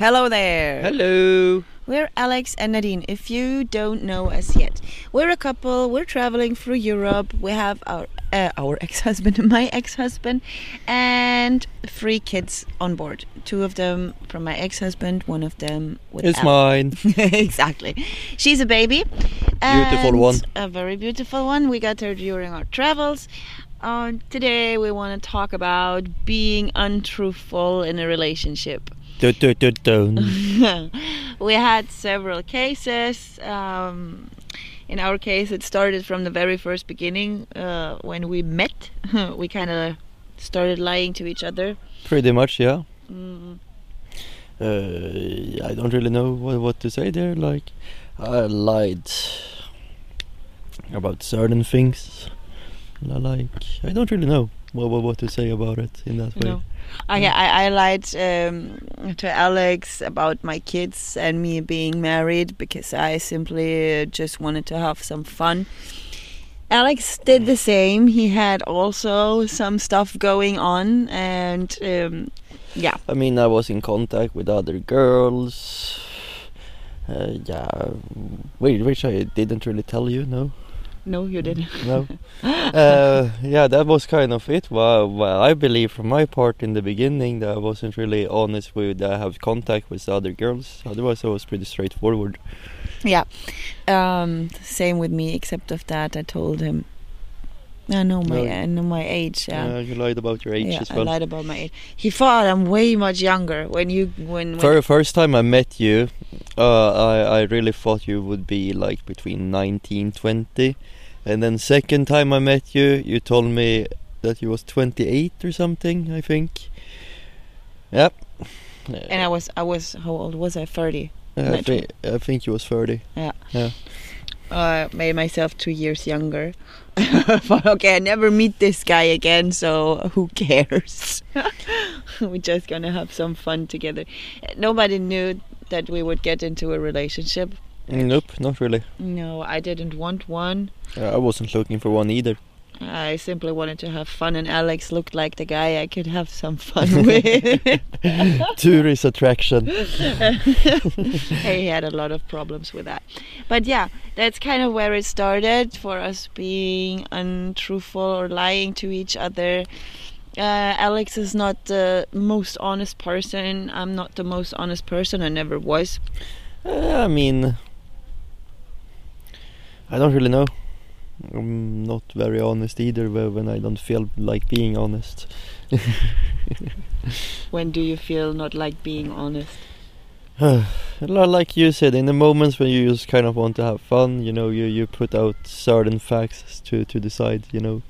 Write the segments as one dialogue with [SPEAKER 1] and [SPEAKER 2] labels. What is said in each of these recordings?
[SPEAKER 1] Hello there.
[SPEAKER 2] Hello.
[SPEAKER 1] We're Alex and Nadine. If you don't know us yet, we're a couple. We're traveling through Europe. We have our uh, our ex-husband, my ex-husband, and three kids on board. Two of them from my ex-husband. One of them with
[SPEAKER 2] It's
[SPEAKER 1] Al.
[SPEAKER 2] mine.
[SPEAKER 1] exactly. She's a baby.
[SPEAKER 2] Beautiful one.
[SPEAKER 1] A very beautiful one. We got her during our travels. Uh, today we want to talk about being untruthful in a relationship. We had several cases. Um, in our case, it started from the very first beginning uh, when we met. we kind of started lying to each other.
[SPEAKER 2] Pretty much, yeah.
[SPEAKER 1] Mm,
[SPEAKER 2] Uh, I don't really know what, what to say there. Like, I lied about certain things. Like, I don't really know what, what, what to say about it in that way.
[SPEAKER 1] no. I, I, I lied um, to Alex about my kids and me being married because I simply just wanted to have some fun. Alex did the same. He had also some stuff going on, and um, yeah,
[SPEAKER 2] I mean, I was in contact with other girls. Uh, yeah, wait, which I didn't really tell you, no?
[SPEAKER 1] No, you didn't.
[SPEAKER 2] No. uh, yeah, that was kind of it. Well, well, I believe from my part in the beginning that I wasn't really honest with I have contact with other girls. Otherwise, I was pretty straightforward.
[SPEAKER 1] Yeah. Um, same with me, except of that, I told him. I know my
[SPEAKER 2] No.
[SPEAKER 1] I know my age. Yeah.
[SPEAKER 2] Uh, you lied about your age
[SPEAKER 1] yeah,
[SPEAKER 2] as
[SPEAKER 1] I lied about my age. He thought I'm way much younger when you when. when
[SPEAKER 2] For first time I met you, uh, I I really thought you would be like between 19, 20. and then second time I met you, you told me that you was 28 or something. I think. Yep.
[SPEAKER 1] and I was I was how old was I? Thirty.
[SPEAKER 2] I,
[SPEAKER 1] Not
[SPEAKER 2] thi- I think you was 30.
[SPEAKER 1] Uh, made myself two years younger. but okay, I never meet this guy again, so who cares? We're just gonna have some fun together. Nobody knew that we would get into a relationship.
[SPEAKER 2] Nope, not really.
[SPEAKER 1] No, I didn't want one.
[SPEAKER 2] Uh, I wasn't looking for one either.
[SPEAKER 1] I simply wanted to have fun, and Alex looked like the guy I could have some fun with.
[SPEAKER 2] Tourist attraction.
[SPEAKER 1] he had a lot of problems with that. But yeah, that's kind of where it started for us being untruthful or lying to each other. Uh, Alex is not the most honest person. I'm not the most honest person. I never was.
[SPEAKER 2] Uh, I mean, I don't really know. I'm not very honest either when I don't feel like being honest.
[SPEAKER 1] When do you feel not like being honest?
[SPEAKER 2] Li- like you said, in the moments when you just kind of want to have fun, you know, you, you put out certain facts to, to decide, you know.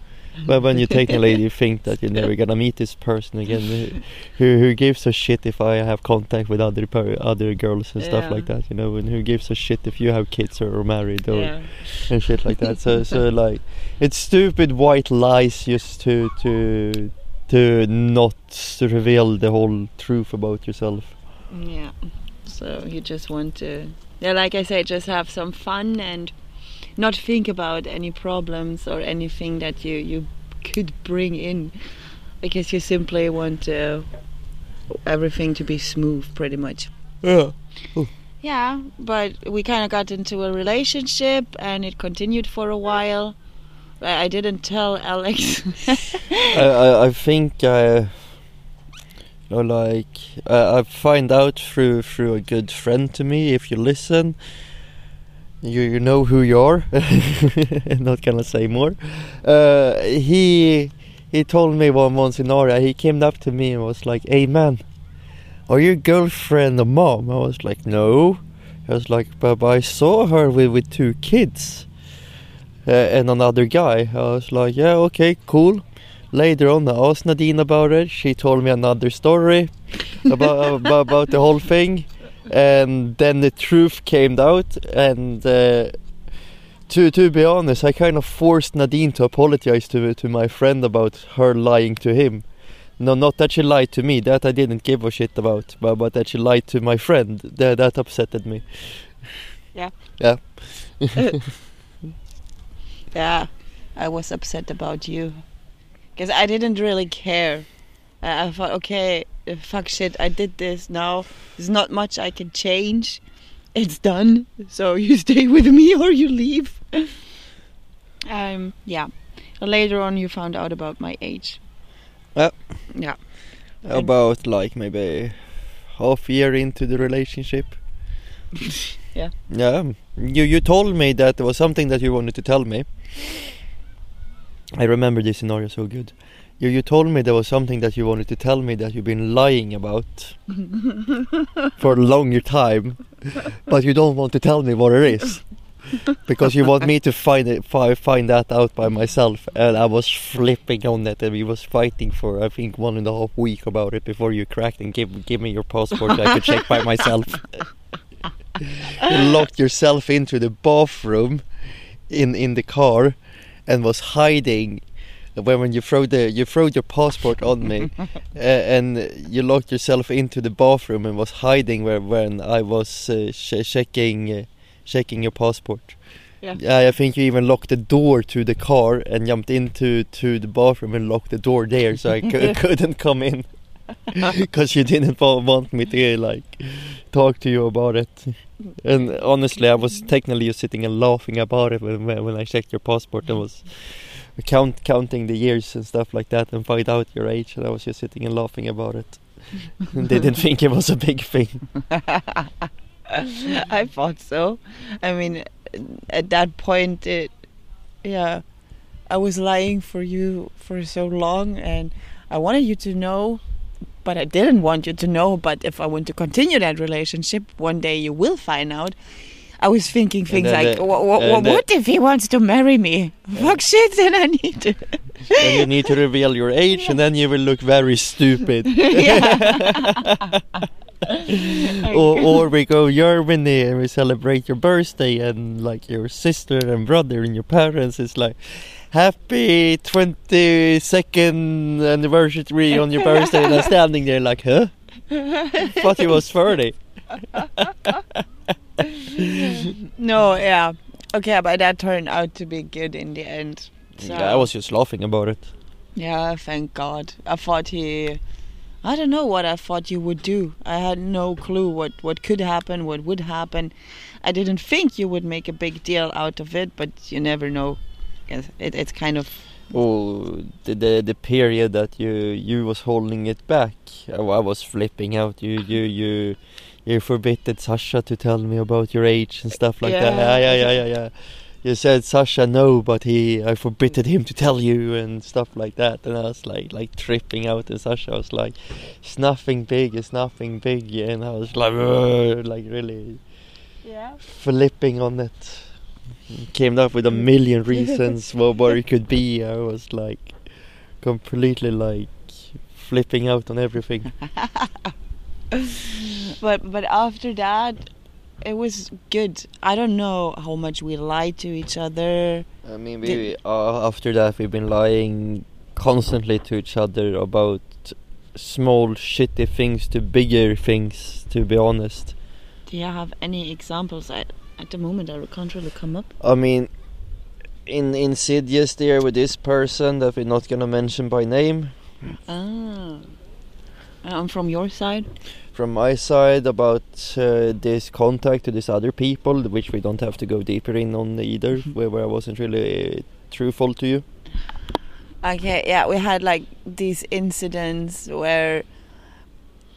[SPEAKER 2] But when you technically you think that you're never gonna meet this person again, who- who gives a shit if I have contact with other other girls and stuff
[SPEAKER 1] Yeah.
[SPEAKER 2] like that, you know, and who gives a shit if you have kids or are married or
[SPEAKER 1] Yeah.
[SPEAKER 2] and shit like that. So so like it's stupid white lies just to to to not reveal the whole truth about yourself.
[SPEAKER 1] Yeah. So you just want to, yeah, like I said, just have some fun and not think about any problems or anything that you you could bring in, because you simply want uh, everything to be smooth, pretty much.
[SPEAKER 2] Yeah.
[SPEAKER 1] Yeah, but we kind of got into a relationship and it continued for a while. I didn't tell Alex.
[SPEAKER 2] I, I I think I or like I I find out through through a good friend to me. If you listen, you you know who you are. Not gonna say more. Uh, he he told me one once in Norway. He came up to me and was like, "Hey man, are you girlfriend of mom?" I was like, "No." I was like, "But, but I saw her with with two kids." Uh, and another guy. I was like, yeah, okay, cool. Later on, I asked Nadine about it. She told me another story about, about about the whole thing, and then the truth came out. And uh, to to be honest, I kind of forced Nadine to apologize to to my friend about her lying to him. No, not that she lied to me. That I didn't give a shit about. But but that she lied to my friend. That that upsetted me.
[SPEAKER 1] Yeah.
[SPEAKER 2] Yeah.
[SPEAKER 1] yeah, I was upset about you because I didn't really care Uh, I thought, okay, fuck shit, I did this now. There's not much I can change. It's done. So you stay with me or you leave. um, yeah. Later on, you found out about my age.
[SPEAKER 2] Yeah.
[SPEAKER 1] Yeah.
[SPEAKER 2] About like maybe half year into the relationship.
[SPEAKER 1] Yeah.
[SPEAKER 2] Yeah. You you told me that there was something that you wanted to tell me. I remember this scenario so good. You you told me there was something that you wanted to tell me that you've been lying about for a longer time, but you don't want to tell me what it is. because you want me to find it, fi- find that out by myself, and I was flipping on that and we was fighting for I think one and a half week about it before you cracked and give give me your passport so I could check by myself. you locked yourself into the bathroom in in the car, and was hiding. When, when you throw the you throw your passport on me, uh, and you locked yourself into the bathroom and was hiding where when I was uh, ch- checking uh, checking your passport.
[SPEAKER 1] Yeah.
[SPEAKER 2] Yeah, I think you even locked the door to the car and jumped into to the bathroom and locked the door there, so I couldn't come in because you didn't want me to like talk to you about it. And honestly, I was technically just sitting and laughing about it when when when I checked your passport and was count counting the years and stuff like that and find out your age, and I was just sitting and laughing about it. and didn't think it was a big thing.
[SPEAKER 1] I thought so. I mean, at that point, it, yeah, I was lying for you for so long, and I wanted you to know, but I didn't want you to know. But if I want to continue that relationship, one day you will find out. I was thinking things
[SPEAKER 2] then
[SPEAKER 1] like,
[SPEAKER 2] the-
[SPEAKER 1] "Wha- wha-
[SPEAKER 2] and the-
[SPEAKER 1] "What if he wants to marry me? Fuck shit, then I need to."
[SPEAKER 2] then you need to reveal your age, and then you will look very stupid. or, or we go Germany and we celebrate your birthday, and like your sister and brother and your parents is like, happy 22nd anniversary on your birthday, and I'm standing there like, huh? Thought he was 30.
[SPEAKER 1] No, yeah, okay, but that turned out to be good in the end. So.
[SPEAKER 2] Yeah, I was just laughing about it.
[SPEAKER 1] Yeah, thank God. I thought he. I don't know what I thought you would do. I had no clue what, what could happen, what would happen. I didn't think you would make a big deal out of it, but you never know. It, it's kind of.
[SPEAKER 2] Oh, the, the the period that you you was holding it back, I, I was flipping out. You you you you forbidden Sasha to tell me about your age and stuff like that.
[SPEAKER 1] Yeah.
[SPEAKER 2] Yeah, yeah, yeah, yeah, yeah. You said Sasha no, but he I forbidden him to tell you and stuff like that. And I was like like tripping out, and Sasha was like, "It's nothing big, it's nothing big," and I was like, like really
[SPEAKER 1] Yeah.
[SPEAKER 2] flipping on it. Came up with a million reasons what, what it could be. I was like completely like flipping out on everything.
[SPEAKER 1] But but after that, it was good. I don't know how much we lied to each other.
[SPEAKER 2] I mean, we, uh, after that we've been lying constantly to each other about small shitty things to bigger things. To be honest,
[SPEAKER 1] Do you have any examples? At, at the moment, I can't really come up.
[SPEAKER 2] I mean, in insidious there with this person that we're not gonna mention by name.
[SPEAKER 1] Ah. Um, from your side?
[SPEAKER 2] From my side about uh, this contact to these other people, which we don't have to go deeper in on either, where, where I wasn't really uh, truthful to you.
[SPEAKER 1] Okay, yeah, we had like these incidents where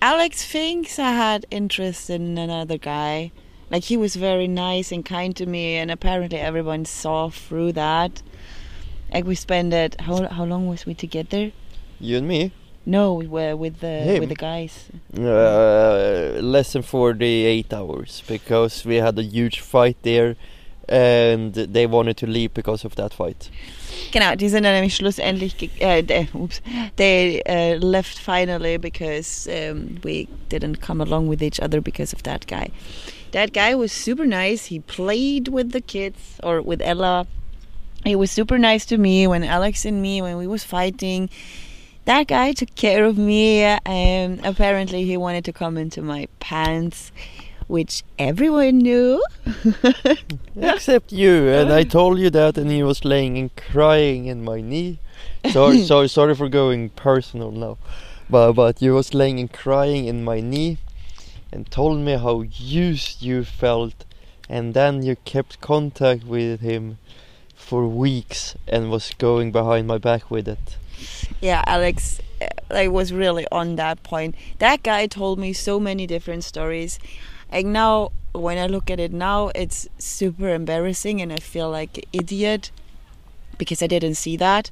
[SPEAKER 1] Alex thinks I had interest in another guy. Like he was very nice and kind to me, and apparently everyone saw through that. Like we spent it. How how long was we together?
[SPEAKER 2] You and me,
[SPEAKER 1] No, we were with the
[SPEAKER 2] Him?
[SPEAKER 1] with the guys.
[SPEAKER 2] uh, less than 48 hours because we had a huge fight there, and they wanted to leave because of that fight.
[SPEAKER 1] Genau, die sind dann nämlich schlussendlich, äh, they, oops, they uh, left finally because um, we didn't come along with each other because of that guy. That guy was super nice. He played with the kids or with Ella. He was super nice to me when Alex and me when we was fighting. That guy took care of me. Um, apparently, he wanted to come into my pants, which everyone knew.
[SPEAKER 2] Except you, and I told you that, and he was laying and crying in my knee. Sorry, sorry, sorry for going personal now, but but you was laying and crying in my knee, and told me how used you felt, and then you kept contact with him for weeks and was going behind my back with it.
[SPEAKER 1] Yeah, Alex, uh, I was really on that point. That guy told me so many different stories. Like now, when I look at it now, it's super embarrassing, and I feel like an idiot because I didn't see that.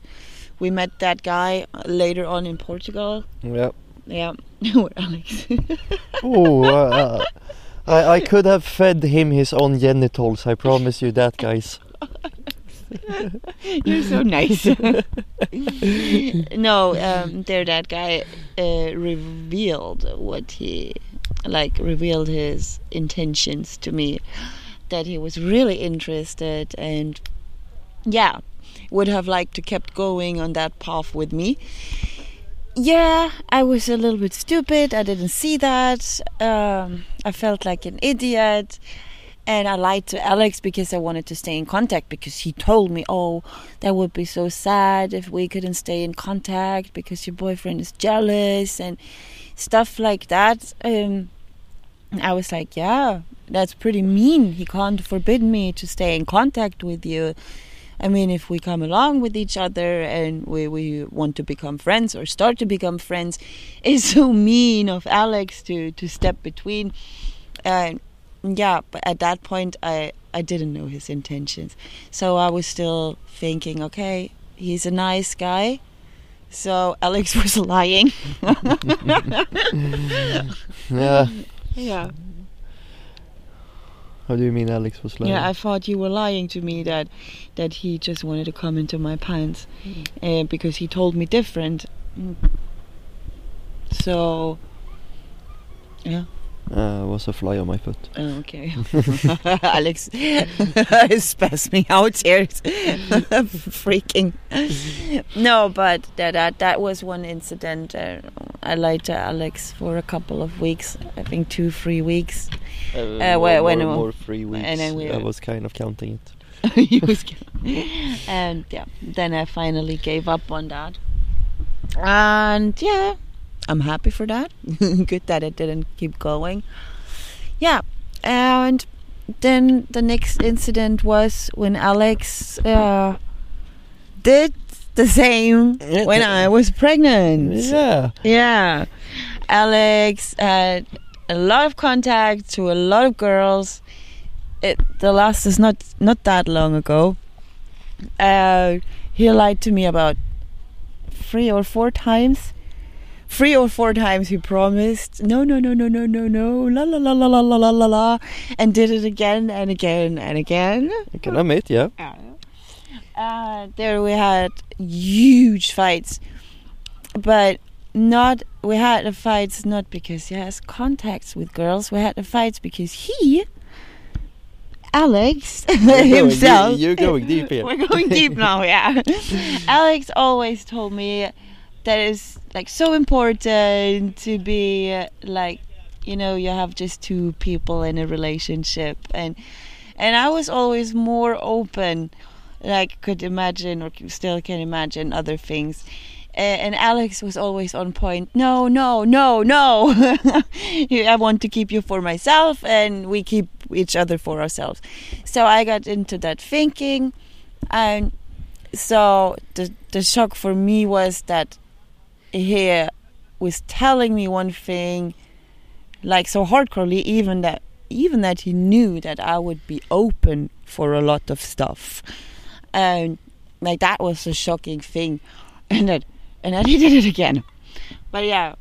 [SPEAKER 1] We met that guy later on in Portugal.
[SPEAKER 2] Yeah.
[SPEAKER 1] Yeah, where Alex.
[SPEAKER 2] Oh, uh, I I could have fed him his own genitals. I promise you that, guys.
[SPEAKER 1] You're so nice. no, um, there that guy uh, revealed what he like revealed his intentions to me. That he was really interested and yeah would have liked to kept going on that path with me. Yeah i was a little bit stupid. I didn't see that. Um, i felt like an idiot and I lied to Alex because I wanted to stay in contact because he told me, "Oh, that would be so sad if we couldn't stay in contact because your boyfriend is jealous and stuff like that." Um, I was like, "Yeah, that's pretty mean. He can't forbid me to stay in contact with you. I mean, if we come along with each other and we, we want to become friends or start to become friends, it's so mean of Alex to to step between." And yeah but at that point i i didn't know his intentions. So i was still thinking okay he's a nice guy. So alex was lying.
[SPEAKER 2] Yeah.
[SPEAKER 1] yeah.
[SPEAKER 2] How do you mean Alex was lying?
[SPEAKER 1] yeah i thought you were lying to me that that he just wanted to come into my pants uh, because he told me different. So yeah
[SPEAKER 2] Uh, was a fly on my foot.
[SPEAKER 1] Oh, okay. Alex is spasming out here. Freaking. No, but that, that that was one incident. Uh, I lied to Alex for a couple of weeks. I think two, three weeks.
[SPEAKER 2] Uh,
[SPEAKER 1] Uh,
[SPEAKER 2] more,
[SPEAKER 1] whe- when
[SPEAKER 2] more, more three weeks.
[SPEAKER 1] and then we-
[SPEAKER 2] I was kind of counting it.
[SPEAKER 1] He was and yeah, then I finally gave up on that. And yeah, I'm happy for that. Good that it didn't keep going. Yeah, and then the next incident was when Alex uh, did the same when I was pregnant.
[SPEAKER 2] Yeah.
[SPEAKER 1] Yeah. Alex had a lot of contact to a lot of girls. It, the last is not not that long ago. Uh, he lied to me about three or four times. Three or four times he promised no no no no no no no la la la la la la la la la and did it again and again and again.
[SPEAKER 2] I can admit, yeah.
[SPEAKER 1] Uh, there we had huge fights, but not we had the fights not because he has contacts with girls. We had the fights because he, Alex
[SPEAKER 2] You're
[SPEAKER 1] himself.
[SPEAKER 2] deep- you're going deep here.
[SPEAKER 1] We're going deep now, yeah. Alex always told me that it's like so important to be uh, like, you know, you have just two people in a relationship, and and I was always more open, like could imagine or still can imagine other things. And Alex was always on point. No, no, no, no. I want to keep you for myself, and we keep each other for ourselves. So I got into that thinking, and so the the shock for me was that he was telling me one thing, like so hardcorely, even that even that he knew that I would be open for a lot of stuff, and like that was a shocking thing, and that and then he did it again. But yeah,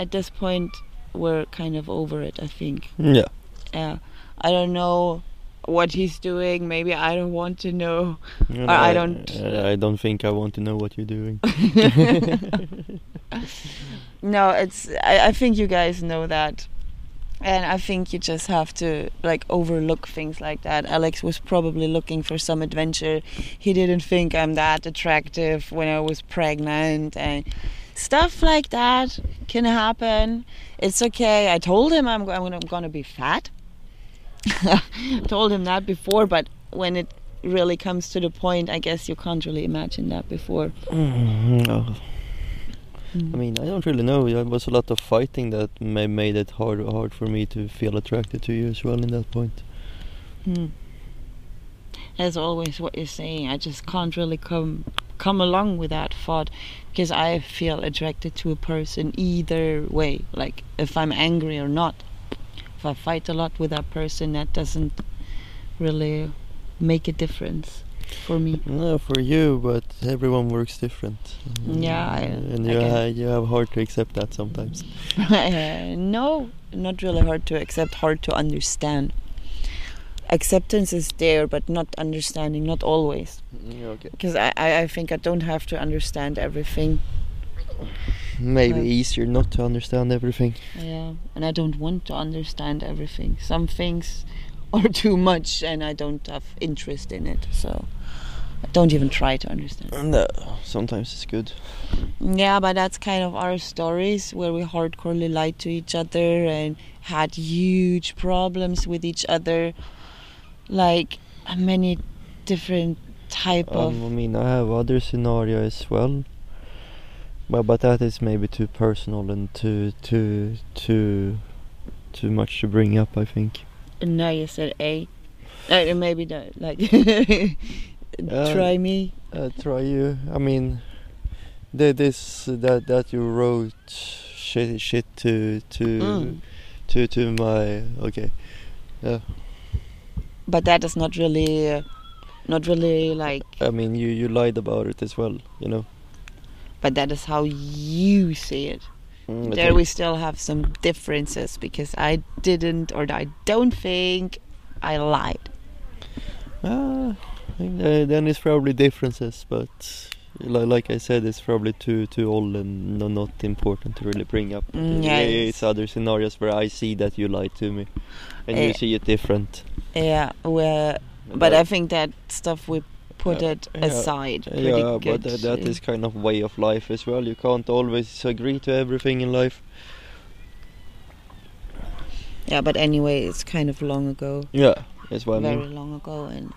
[SPEAKER 1] at this point we're kind of over it. I think.
[SPEAKER 2] Yeah.
[SPEAKER 1] Yeah, I don't know what he's doing. Maybe I don't want to know.
[SPEAKER 2] And
[SPEAKER 1] I- I don't-
[SPEAKER 2] I, I don't think I want to know what you're doing.
[SPEAKER 1] No, it's. I, I think you guys know that, and I think you just have to like overlook things like that. Alex was probably looking for some adventure. He didn't think I'm that attractive when I was pregnant, and stuff like that can happen. It's okay. I told him I'm, I'm gonna, I'm gonna be fat. told him that before, but when it really comes to the point, I guess you can't really imagine that before.
[SPEAKER 2] Mm, no.
[SPEAKER 1] Mm.
[SPEAKER 2] I mean, I don't really know. There was a lot of fighting that ma- made it hard hard for me to feel attracted to you as well in that point.
[SPEAKER 1] Hmm. That's always what you're saying. I just can't really come come along with that thought because I feel attracted to a person either way. Like if I'm angry or not. If I fight a lot with that person, that doesn't really make a difference for me.
[SPEAKER 2] No, for you, but everyone works different.
[SPEAKER 1] Yeah, I-
[SPEAKER 2] and you ha- you have hard to accept that sometimes.
[SPEAKER 1] Uh, no, not really hard to accept, hard to understand. Acceptance is there, but not understanding, not always.
[SPEAKER 2] Yeah, okay.
[SPEAKER 1] Because I, I, I think I don't have to understand everything.
[SPEAKER 2] Maybe
[SPEAKER 1] Right.
[SPEAKER 2] easier not to understand everything.
[SPEAKER 1] Yeah, and I don't want to understand everything. Some things are too much, and I don't have interest in it. So I don't even try to understand.
[SPEAKER 2] No, sometimes it's good.
[SPEAKER 1] Yeah, but that's kind of our stories where we hardcorely lied to each other and had huge problems with each other, like many different type of.
[SPEAKER 2] Um, I mean, I have other scenario as well, but but that is maybe too personal and too too too too much to bring up. I think.
[SPEAKER 1] No, you said A. Uh, maybe not. Like, try me.
[SPEAKER 2] Uh, try you. I mean, the, this that that you wrote shit shit to to
[SPEAKER 1] Mm.
[SPEAKER 2] to to my okay. Yeah.
[SPEAKER 1] But that is not really, uh, not really like.
[SPEAKER 2] I mean, you you lied about it as well. You know.
[SPEAKER 1] But that is how you see it.
[SPEAKER 2] Mm,
[SPEAKER 1] there we still have some differences because I didn't or I don't think I lied.
[SPEAKER 2] Ah, I think uh, then it's probably differences, but like, like I said, it's probably too too old and no, not important to really bring up.
[SPEAKER 1] Mm,
[SPEAKER 2] Uh,
[SPEAKER 1] yeah,
[SPEAKER 2] it's other scenarios where I see that you lied to me, and you
[SPEAKER 1] Eh.
[SPEAKER 2] see it different.
[SPEAKER 1] Yeah, well,
[SPEAKER 2] And
[SPEAKER 1] but I think that stuff we put
[SPEAKER 2] Yeah,
[SPEAKER 1] it
[SPEAKER 2] yeah,
[SPEAKER 1] aside. Pretty
[SPEAKER 2] yeah, but that, that is kind of way of life as well. You can't always agree to everything in life.
[SPEAKER 1] Yeah, but anyway, it's kind of long ago,
[SPEAKER 2] Yeah, that's what I
[SPEAKER 1] very
[SPEAKER 2] mean.
[SPEAKER 1] long ago, and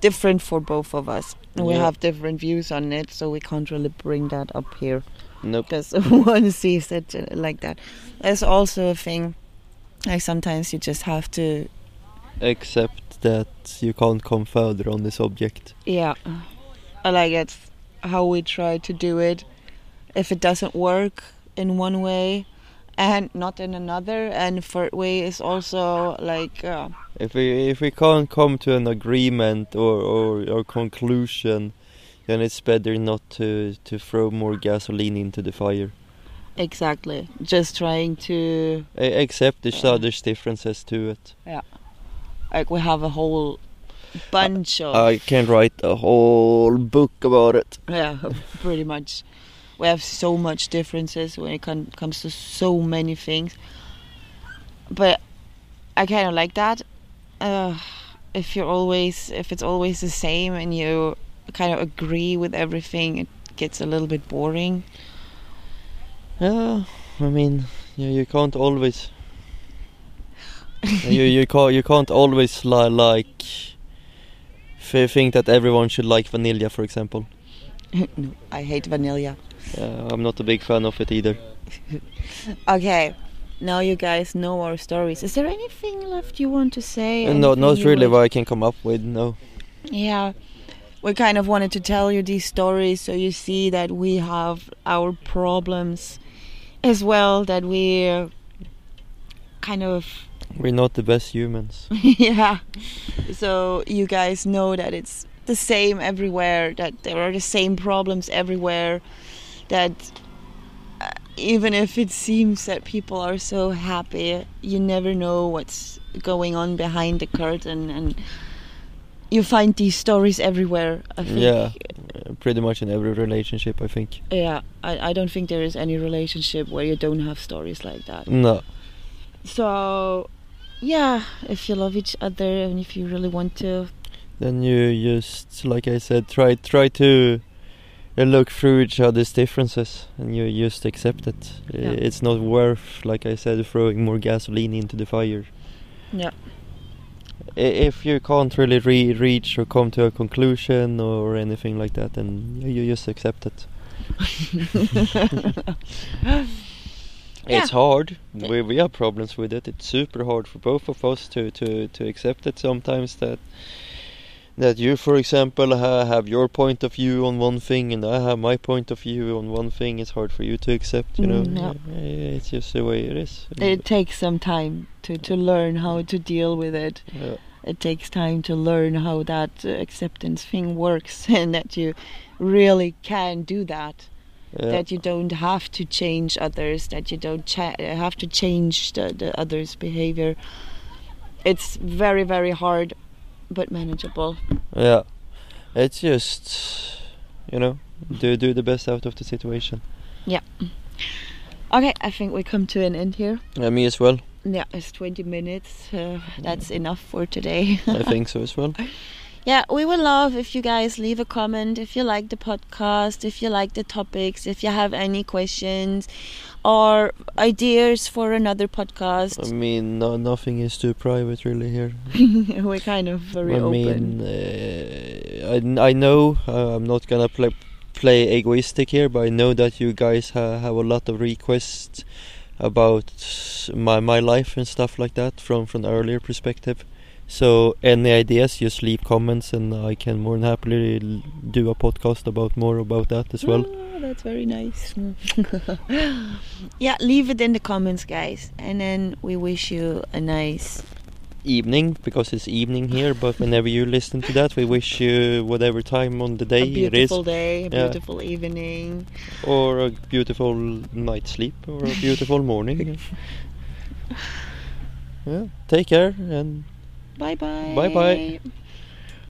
[SPEAKER 1] different for both of us. And We have different views on it, so we can't really bring that up here
[SPEAKER 2] Nope.
[SPEAKER 1] because one sees it uh, like that. There's also a thing, like sometimes you just have to,
[SPEAKER 2] Except that you can't come further on the subject.
[SPEAKER 1] yeah, I like it how we try to do it. If it doesn't work in one way, and not in another, and third way is also like. Uh,
[SPEAKER 2] If we if we can't come to an agreement or or, or conclusion, then it's better not to to throw more gasoline into the fire.
[SPEAKER 1] Exactly. Just trying to
[SPEAKER 2] accept each
[SPEAKER 1] Yeah.
[SPEAKER 2] other's differences to it.
[SPEAKER 1] Like we have a whole bunch of
[SPEAKER 2] I can write a whole book about it.
[SPEAKER 1] yeah, pretty much. We have so much differences when it con- comes to so many things. But I kind of like that. Uh, if you're always if it's always the same and you kind of agree with everything, it gets a little bit boring.
[SPEAKER 2] Yeah, I mean, you you can't always. You you can't you can't always li- like. f- Think that everyone should like vanilla, for example.
[SPEAKER 1] no, I hate vanilla.
[SPEAKER 2] Uh, I'm not a big fan of it either.
[SPEAKER 1] Okay. Now you guys know our stories. Is there anything left you want to say?
[SPEAKER 2] Uh, no, not really what I can come up with. No.
[SPEAKER 1] Yeah. We kind of wanted to tell you these stories so you see that we have our problems as well, that we uh, kind of,
[SPEAKER 2] We're not the best humans.
[SPEAKER 1] yeah. So you guys know that it's the same everywhere, that there are the same problems everywhere, that uh, even if it seems that people are so happy, you never know what's going on behind the curtain and you find these stories everywhere. I think.
[SPEAKER 2] Yeah, pretty much in every relationship, I think.
[SPEAKER 1] Yeah, I, I don't think there is any relationship where you don't have stories like that.
[SPEAKER 2] No.
[SPEAKER 1] So, yeah, if you love each other and if you really want to,
[SPEAKER 2] Then you just, like I said, try try to uh, look through each other's differences, and you just accept it.
[SPEAKER 1] Yeah.
[SPEAKER 2] It's not worth, like I said, throwing more gasoline into the fire.
[SPEAKER 1] yeah,
[SPEAKER 2] If you can't really re- reach or come to a conclusion or anything like that, then you just accept it. It's hard. We we have problems with it. It's super hard for both of us to to to accept it sometimes that that you, for example, ha- have your point of view on one thing and I have my point of view on one thing. It's hard for you to accept. You know,
[SPEAKER 1] Mm, yeah.
[SPEAKER 2] Yeah, it's just the way it is.
[SPEAKER 1] It takes some time to, to learn how to deal with it.
[SPEAKER 2] Yeah.
[SPEAKER 1] It takes time to learn how that uh, acceptance thing works and that you really can do that.
[SPEAKER 2] Yeah.
[SPEAKER 1] That you don't have to change others, that you don't cha- have to change the, the others' behavior. It's very, very hard, but manageable.
[SPEAKER 2] Yeah, it's just you know do do the best out of the situation. Yeah.
[SPEAKER 1] Okay, I think we come to an end here.
[SPEAKER 2] Yeah, me as well.
[SPEAKER 1] Yeah, it's 20 minutes. Uh, that's enough for today.
[SPEAKER 2] I think so as well.
[SPEAKER 1] Yeah, we would love if you guys leave a comment if you like the podcast, if you like the topics, if you have any questions or ideas for another podcast.
[SPEAKER 2] I mean, no, nothing is too private really here.
[SPEAKER 1] We're kind of very
[SPEAKER 2] I
[SPEAKER 1] open.
[SPEAKER 2] mean, uh, I, I know uh, I'm not gonna play play egoistic here, but I know that you guys ha- have a lot of requests about my my life and stuff like that from from earlier perspective. So any ideas, just leave comments, and I can more than happily do a podcast about more about that as well.
[SPEAKER 1] Oh, that's very nice. yeah, leave it in the comments, guys. And then we wish you a nice.
[SPEAKER 2] Evening because it's evening here, but whenever you listen to that, we wish you whatever time on the day
[SPEAKER 1] a
[SPEAKER 2] it is.
[SPEAKER 1] beautiful day, a
[SPEAKER 2] Yeah.
[SPEAKER 1] beautiful evening.
[SPEAKER 2] or a beautiful night's sleep or a beautiful morning. yeah, take care and
[SPEAKER 1] Bye bye.
[SPEAKER 2] Bye-bye.